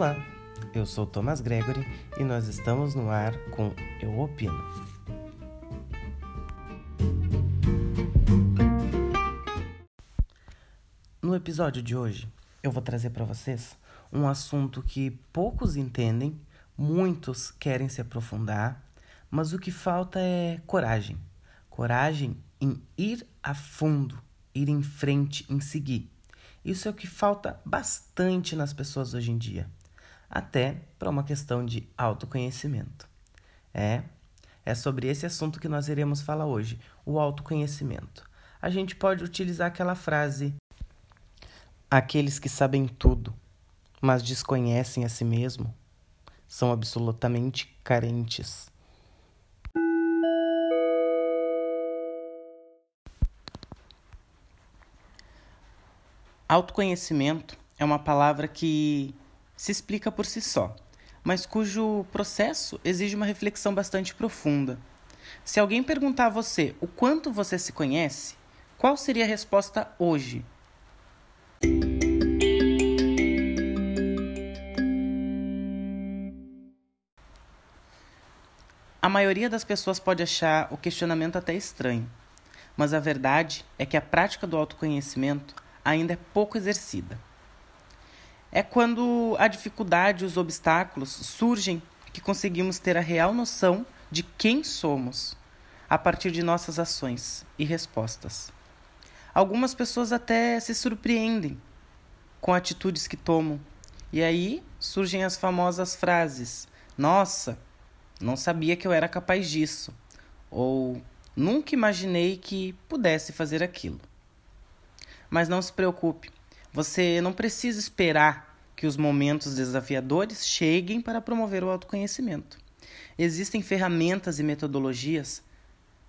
Olá, eu sou Thomas Gregory e nós estamos no ar com Eu Opino. No episódio de hoje, eu vou trazer para vocês um assunto que poucos entendem, muitos querem se aprofundar, mas o que falta é coragem. Coragem em ir a fundo, ir em frente, em seguir. Isso é o que falta bastante nas pessoas hoje em dia, até para uma questão de autoconhecimento. É, é sobre esse assunto que nós iremos falar hoje, o autoconhecimento. A gente pode utilizar aquela frase: aqueles que sabem tudo, mas desconhecem a si mesmo, são absolutamente carentes. Autoconhecimento é uma palavra que se explica por si só, mas cujo processo exige uma reflexão bastante profunda. Se alguém perguntar a você o quanto você se conhece, qual seria a resposta hoje? A maioria das pessoas pode achar o questionamento até estranho, mas a verdade é que a prática do autoconhecimento ainda é pouco exercida. É quando a dificuldade e os obstáculos surgem que conseguimos ter a real noção de quem somos a partir de nossas ações e respostas. Algumas pessoas até se surpreendem com atitudes que tomam, e aí surgem as famosas frases: Nossa, não sabia que eu era capaz disso, ou Nunca imaginei que pudesse fazer aquilo. Mas não se preocupe, você não precisa esperar que os momentos desafiadores cheguem para promover o autoconhecimento. Existem ferramentas e metodologias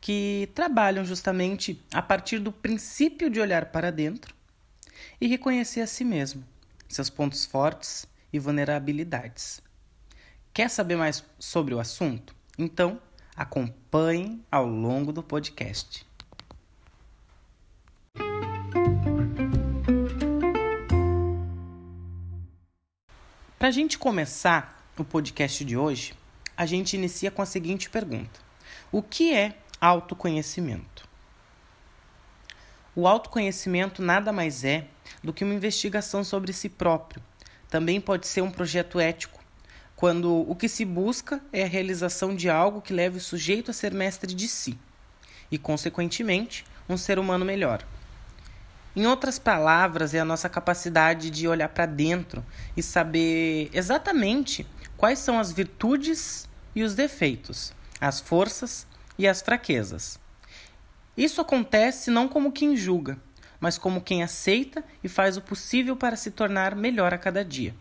que trabalham justamente a partir do princípio de olhar para dentro e reconhecer a si mesmo, seus pontos fortes e vulnerabilidades. Quer saber mais sobre o assunto? Então, acompanhe ao longo do podcast. Para a gente começar o podcast de hoje, a gente inicia com a seguinte pergunta: O que é autoconhecimento? O autoconhecimento nada mais é do que uma investigação sobre si próprio. Também pode ser um projeto ético, quando o que se busca é a realização de algo que leve o sujeito a ser mestre de si e, consequentemente, um ser humano melhor. Em outras palavras, é a nossa capacidade de olhar para dentro e saber exatamente quais são as virtudes e os defeitos, as forças e as fraquezas. Isso acontece não como quem julga, mas como quem aceita e faz o possível para se tornar melhor a cada dia.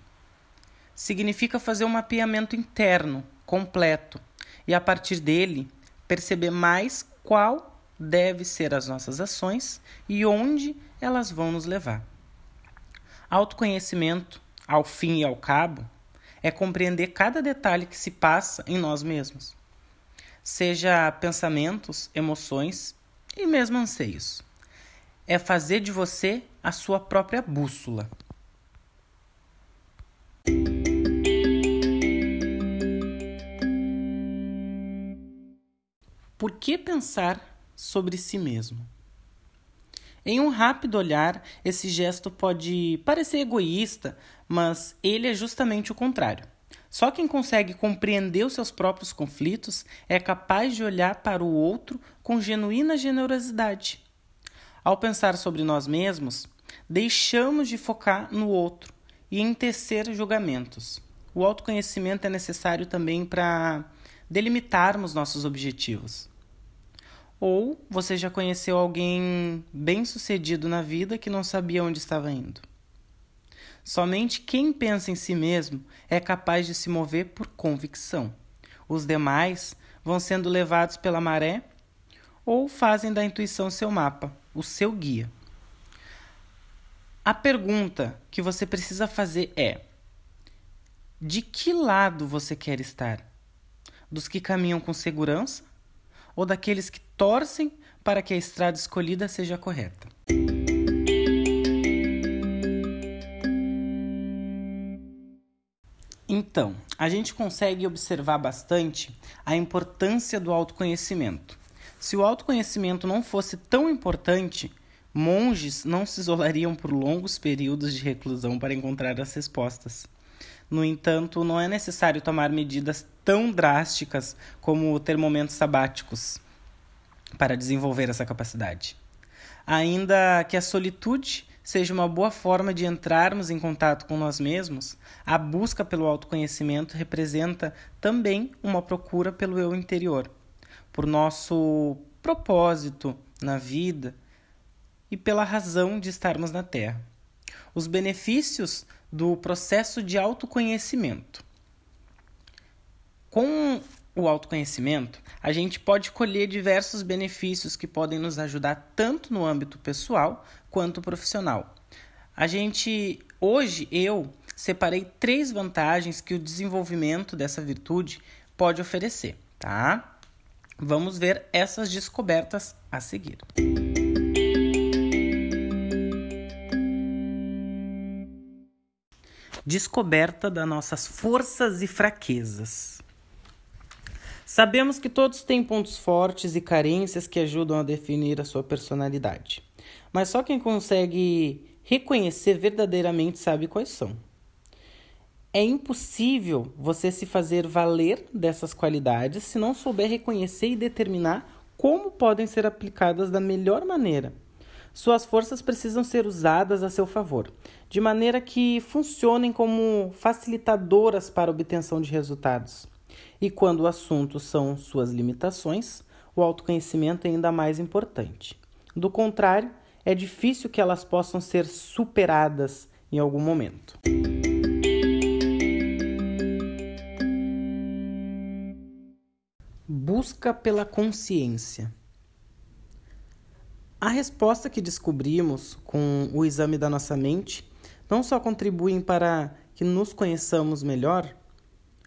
Significa fazer um mapeamento interno, completo, e a partir dele perceber mais qual deve ser as nossas ações e onde elas vão nos levar. Autoconhecimento, ao fim e ao cabo, é compreender cada detalhe que se passa em nós mesmos, seja pensamentos, emoções e mesmo anseios. É fazer de você a sua própria bússola. Por que pensar sobre si mesmo. Em um rápido olhar, esse gesto pode parecer egoísta, mas ele é justamente o contrário. Só quem consegue compreender os seus próprios conflitos é capaz de olhar para o outro com genuína generosidade. Ao pensar sobre nós mesmos, deixamos de focar no outro e em tecer julgamentos. O autoconhecimento é necessário também para delimitarmos nossos objetivos. Ou você já conheceu alguém bem-sucedido na vida que não sabia onde estava indo. Somente quem pensa em si mesmo é capaz de se mover por convicção. Os demais vão sendo levados pela maré ou fazem da intuição seu mapa, o seu guia. A pergunta que você precisa fazer é: de que lado você quer estar? Dos que caminham com segurança ou daqueles que torcem para que a estrada escolhida seja correta. Então, a gente consegue observar bastante a importância do autoconhecimento. Se o autoconhecimento não fosse tão importante, monges não se isolariam por longos períodos de reclusão para encontrar as respostas. No entanto, não é necessário tomar medidas tão drásticas como ter momentos sabáticos para desenvolver essa capacidade. Ainda que a solitude seja uma boa forma de entrarmos em contato com nós mesmos, a busca pelo autoconhecimento representa também uma procura pelo eu interior, por nosso propósito na vida e pela razão de estarmos na Terra. Os benefícios do processo de autoconhecimento. Com o autoconhecimento, a gente pode colher diversos benefícios que podem nos ajudar tanto no âmbito pessoal quanto profissional. A gente, hoje, eu separei três vantagens que o desenvolvimento dessa virtude pode oferecer, tá? Vamos ver essas descobertas a seguir. Descoberta das nossas forças e fraquezas. Sabemos que todos têm pontos fortes e carências que ajudam a definir a sua personalidade. Mas só quem consegue reconhecer verdadeiramente sabe quais são. É impossível você se fazer valer dessas qualidades se não souber reconhecer e determinar como podem ser aplicadas da melhor maneira. Suas forças precisam ser usadas a seu favor, de maneira que funcionem como facilitadoras para a obtenção de resultados. E quando o assunto são suas limitações, o autoconhecimento é ainda mais importante. Do contrário, é difícil que elas possam ser superadas em algum momento. Busca pela consciência. A resposta que descobrimos com o exame da nossa mente não só contribuem para que nos conheçamos melhor,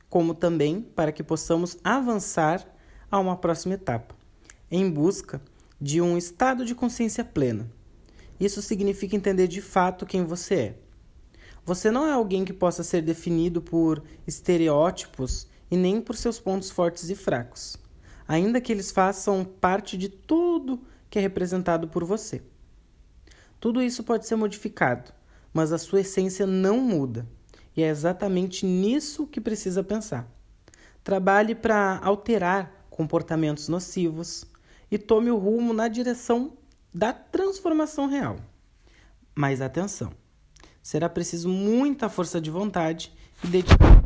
como também para que possamos avançar a uma próxima etapa, em busca de um estado de consciência plena. Isso significa entender de fato quem você é. Você não é alguém que possa ser definido por estereótipos e nem por seus pontos fortes e fracos, ainda que eles façam parte de tudo que é representado por você. Tudo isso pode ser modificado, mas a sua essência não muda. E é exatamente nisso que precisa pensar. Trabalhe para alterar comportamentos nocivos e tome o rumo na direção da transformação real. Mas atenção, será preciso muita força de vontade e dedicação.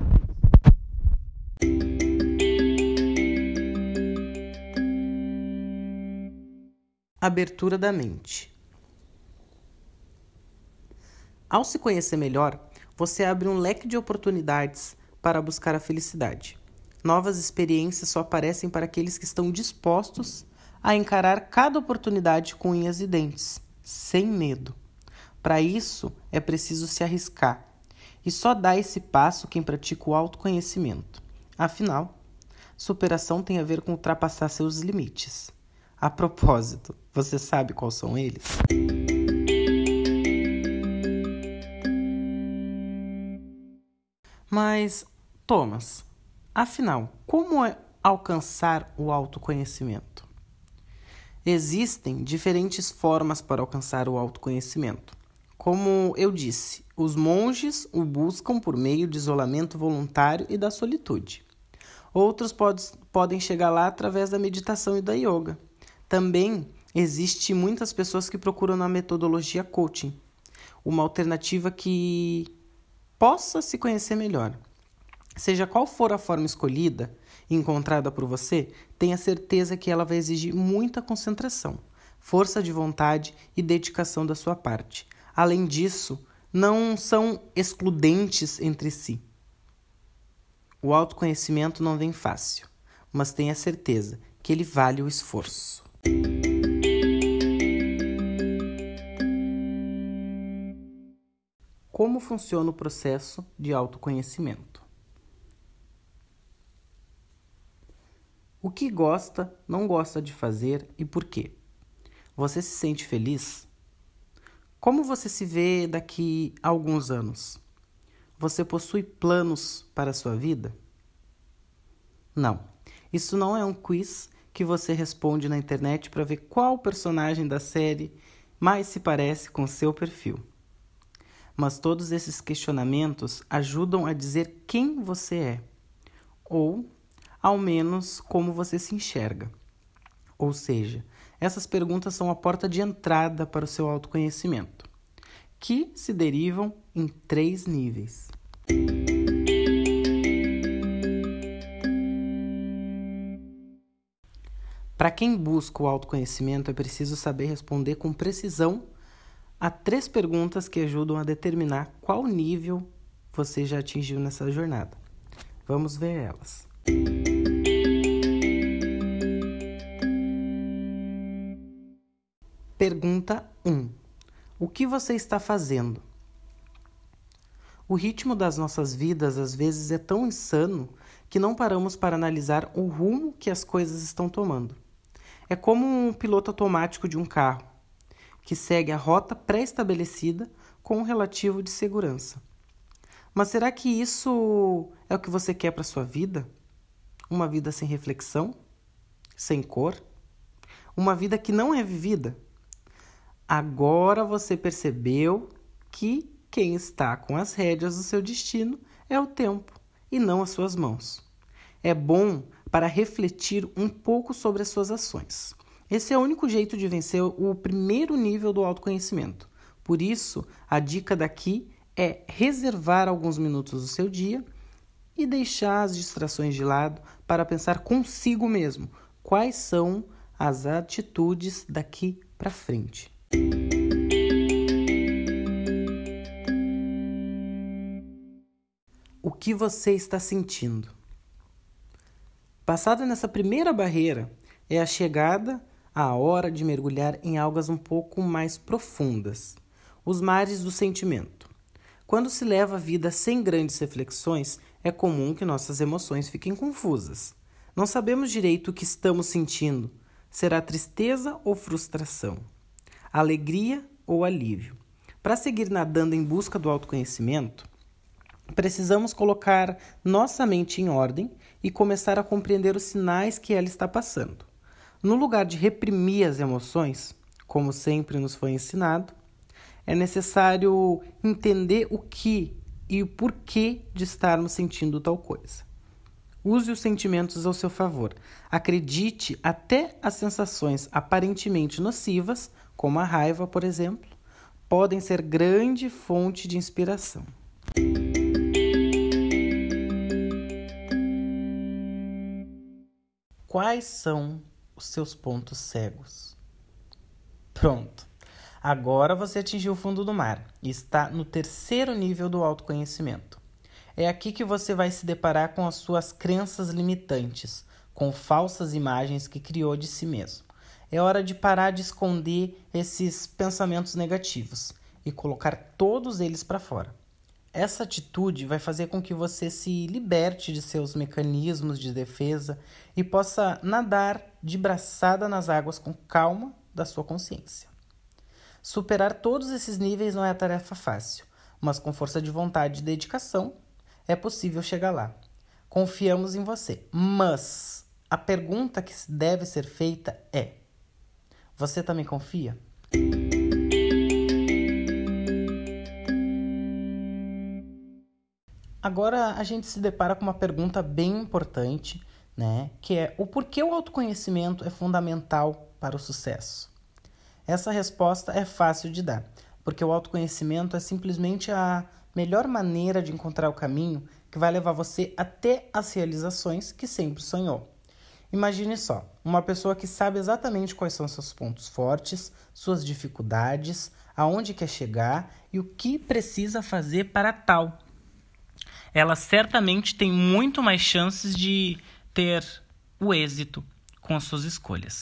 Abertura da mente. Ao se conhecer melhor, você abre um leque de oportunidades para buscar a felicidade. Novas experiências só aparecem para aqueles que estão dispostos a encarar cada oportunidade com unhas e dentes, sem medo. Para isso, é preciso se arriscar. E só dá esse passo quem pratica o autoconhecimento. Afinal, superação tem a ver com ultrapassar seus limites. A propósito, você sabe quais são eles? Mas, Thomas, afinal, como é alcançar o autoconhecimento? Existem diferentes formas para alcançar o autoconhecimento. Como eu disse, os monges o buscam por meio de isolamento voluntário e da solitude. Outros pod podem chegar lá através da meditação e da yoga. Também existe muitas pessoas que procuram na metodologia coaching, uma alternativa que possa se conhecer melhor. Seja qual for a forma escolhida e encontrada por você, tenha certeza que ela vai exigir muita concentração, força de vontade e dedicação da sua parte. Além disso, não são excludentes entre si. O autoconhecimento não vem fácil, mas tenha certeza que ele vale o esforço. Como funciona o processo de autoconhecimento. O que gosta, não gosta de fazer e por quê? Você se sente feliz? Como você se vê daqui a alguns anos? Você possui planos para a sua vida? Não. Isso não é um quiz que você responde na internet para ver qual personagem da série mais se parece com seu perfil. Mas todos esses questionamentos ajudam a dizer quem você é, ou ao menos como você se enxerga. Ou seja, essas perguntas são a porta de entrada para o seu autoconhecimento, que se derivam em três níveis. Para quem busca o autoconhecimento, é preciso saber responder com precisão a três perguntas que ajudam a determinar qual nível você já atingiu nessa jornada. Vamos ver elas. Pergunta 1: O que você está fazendo? O ritmo das nossas vidas às vezes é tão insano que não paramos para analisar o rumo que as coisas estão tomando. É como um piloto automático de um carro, que segue a rota pré-estabelecida com um relativo de segurança. Mas será que isso é o que você quer para sua vida? Uma vida sem reflexão? Sem cor? Uma vida que não é vivida? Agora você percebeu que quem está com as rédeas do seu destino é o tempo e não as suas mãos. É bom para refletir um pouco sobre as suas ações. Esse é o único jeito de vencer o primeiro nível do autoconhecimento. Por isso, a dica daqui é reservar alguns minutos do seu dia e deixar as distrações de lado para pensar consigo mesmo quais são as atitudes daqui para frente. O que você está sentindo? Passada nessa primeira barreira, é a chegada à hora de mergulhar em algas um pouco mais profundas os mares do sentimento. Quando se leva a vida sem grandes reflexões, é comum que nossas emoções fiquem confusas. Não sabemos direito o que estamos sentindo. Será tristeza ou frustração? Alegria ou alívio? Para seguir nadando em busca do autoconhecimento, precisamos colocar nossa mente em ordem e começar a compreender os sinais que ela está passando. No lugar de reprimir as emoções, como sempre nos foi ensinado, é necessário entender o que e o porquê de estarmos sentindo tal coisa. Use os sentimentos ao seu favor. Acredite até as sensações aparentemente nocivas, como a raiva, por exemplo, podem ser grande fonte de inspiração. Quais são os seus pontos cegos? Pronto. Agora você atingiu o fundo do mar e está no terceiro nível do autoconhecimento. É aqui que você vai se deparar com as suas crenças limitantes, com falsas imagens que criou de si mesmo. É hora de parar de esconder esses pensamentos negativos e colocar todos eles para fora. Essa atitude vai fazer com que você se liberte de seus mecanismos de defesa e possa nadar de braçada nas águas com calma da sua consciência. Superar todos esses níveis não é tarefa fácil, mas com força de vontade e dedicação é possível chegar lá. Confiamos em você, mas a pergunta que deve ser feita é: você também confia? Agora a gente se depara com uma pergunta bem importante, né? Que é o porquê o autoconhecimento é fundamental para o sucesso? Essa resposta é fácil de dar, porque o autoconhecimento é simplesmente a melhor maneira de encontrar o caminho que vai levar você até as realizações que sempre sonhou. Imagine só, uma pessoa que sabe exatamente quais são seus pontos fortes, suas dificuldades, aonde quer chegar e o que precisa fazer para tal ela certamente tem muito mais chances de ter o êxito com as suas escolhas.